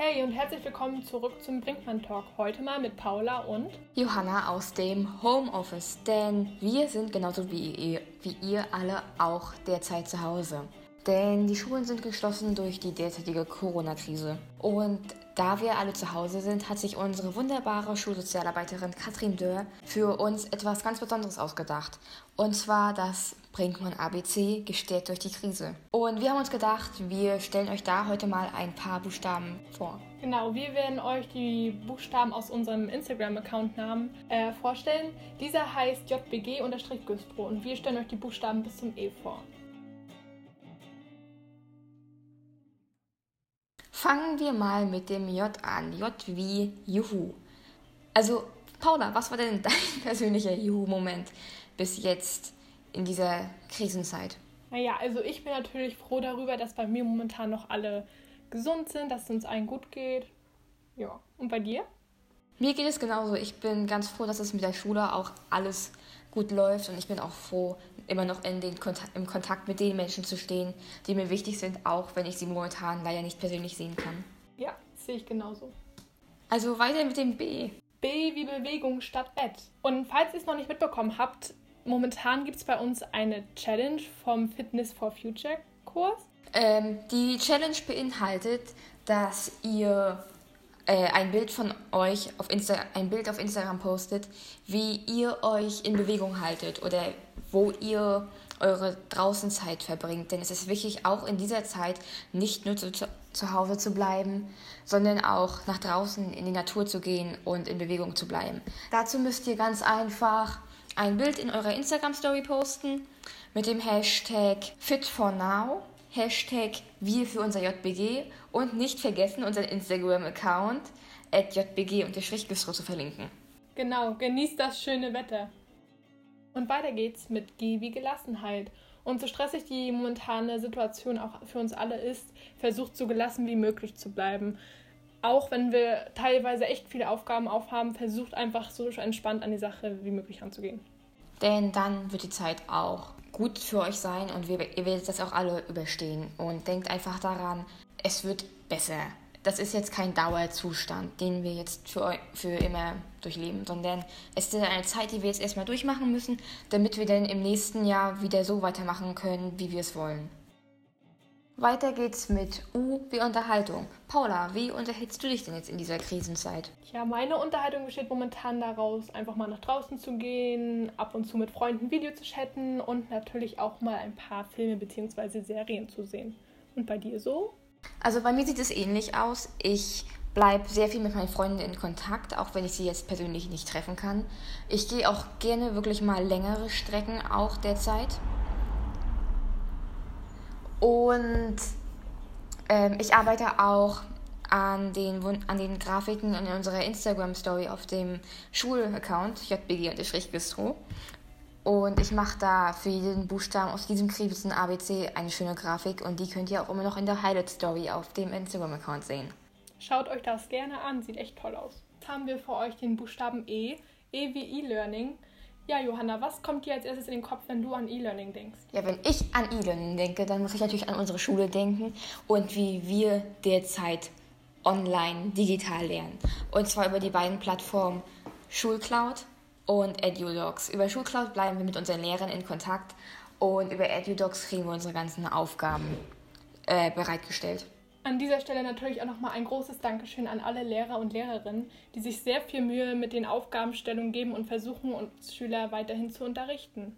Hey und herzlich willkommen zurück zum Brinkmann Talk. Heute mal mit Paula und Johanna aus dem Homeoffice, denn wir sind genauso wie ihr, wie ihr alle auch derzeit zu Hause. Denn die Schulen sind geschlossen durch die derzeitige Corona-Krise. Und da wir alle zu Hause sind, hat sich unsere wunderbare Schulsozialarbeiterin Katrin Dörr für uns etwas ganz Besonderes ausgedacht. Und zwar das Brinkmann ABC gestärkt durch die Krise. Und wir haben uns gedacht, wir stellen euch da heute mal ein paar Buchstaben vor. Genau, wir werden euch die Buchstaben aus unserem Instagram-Account-Namen äh, vorstellen. Dieser heißt JBG-Güstro und wir stellen euch die Buchstaben bis zum E vor. Fangen wir mal mit dem J an. J wie Juhu. Also, Paula, was war denn dein persönlicher Juhu-Moment bis jetzt in dieser Krisenzeit? Naja, also ich bin natürlich froh darüber, dass bei mir momentan noch alle gesund sind, dass es uns allen gut geht. Ja, und bei dir? Mir geht es genauso. Ich bin ganz froh, dass es mit der Schule auch alles gut läuft und ich bin auch froh, immer noch in den Kontakt, im Kontakt mit den Menschen zu stehen, die mir wichtig sind, auch wenn ich sie momentan leider nicht persönlich sehen kann. Ja, sehe ich genauso. Also weiter mit dem B. B wie Bewegung statt Bett. Und falls ihr es noch nicht mitbekommen habt, momentan gibt es bei uns eine Challenge vom Fitness for Future Kurs. Ähm, die Challenge beinhaltet, dass ihr äh, ein Bild von euch auf Insta ein Bild auf Instagram postet, wie ihr euch in Bewegung haltet oder wo ihr eure Draußenzeit verbringt. Denn es ist wichtig, auch in dieser Zeit nicht nur zu, zu Hause zu bleiben, sondern auch nach draußen in die Natur zu gehen und in Bewegung zu bleiben. Dazu müsst ihr ganz einfach ein Bild in eurer Instagram-Story posten mit dem Hashtag FitForNow Hashtag wir für unser JBG und nicht vergessen, unseren Instagram-Account at jbg-gistro zu verlinken. Genau, genießt das schöne Wetter. Und weiter geht's mit G wie Gelassenheit. Und so stressig die momentane Situation auch für uns alle ist, versucht so gelassen wie möglich zu bleiben. Auch wenn wir teilweise echt viele Aufgaben aufhaben, versucht einfach so entspannt an die Sache wie möglich anzugehen. Denn dann wird die Zeit auch gut für euch sein und ihr werdet das auch alle überstehen. Und denkt einfach daran, es wird besser. Das ist jetzt kein Dauerzustand, den wir jetzt für, für immer durchleben, sondern es ist eine Zeit, die wir jetzt erstmal durchmachen müssen, damit wir dann im nächsten Jahr wieder so weitermachen können, wie wir es wollen. Weiter geht's mit U wie Unterhaltung. Paula, wie unterhältst du dich denn jetzt in dieser Krisenzeit? Ja, meine Unterhaltung besteht momentan daraus, einfach mal nach draußen zu gehen, ab und zu mit Freunden Video zu chatten und natürlich auch mal ein paar Filme bzw. Serien zu sehen. Und bei dir so? Also bei mir sieht es ähnlich aus. Ich bleibe sehr viel mit meinen Freunden in Kontakt, auch wenn ich sie jetzt persönlich nicht treffen kann. Ich gehe auch gerne wirklich mal längere Strecken auch derzeit. Und ähm, ich arbeite auch an den, an den Grafiken in unserer Instagram-Story auf dem Schulaccount jbg-bistro. Und ich mache da für jeden Buchstaben aus diesem Kriebsen ABC eine schöne Grafik und die könnt ihr auch immer noch in der Highlight-Story auf dem Instagram-Account sehen. Schaut euch das gerne an, sieht echt toll aus. Jetzt haben wir für euch den Buchstaben E, E wie E-Learning. Ja, Johanna, was kommt dir als erstes in den Kopf, wenn du an E-Learning denkst? Ja, wenn ich an E-Learning denke, dann muss ich natürlich an unsere Schule denken und wie wir derzeit online digital lernen. Und zwar über die beiden Plattformen Schulcloud und EduDocs. Über Schulcloud bleiben wir mit unseren Lehrern in Kontakt und über EduDocs kriegen wir unsere ganzen Aufgaben äh, bereitgestellt. An dieser Stelle natürlich auch nochmal ein großes Dankeschön an alle Lehrer und Lehrerinnen, die sich sehr viel Mühe mit den Aufgabenstellungen geben und versuchen, uns Schüler weiterhin zu unterrichten.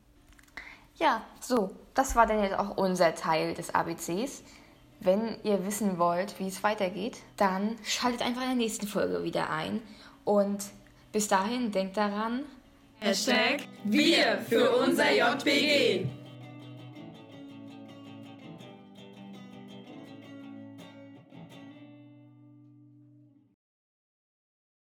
Ja, so, das war dann jetzt auch unser Teil des ABCs. Wenn ihr wissen wollt, wie es weitergeht, dann schaltet einfach in der nächsten Folge wieder ein. Und bis dahin denkt daran, Hashtag wir für unser JBG.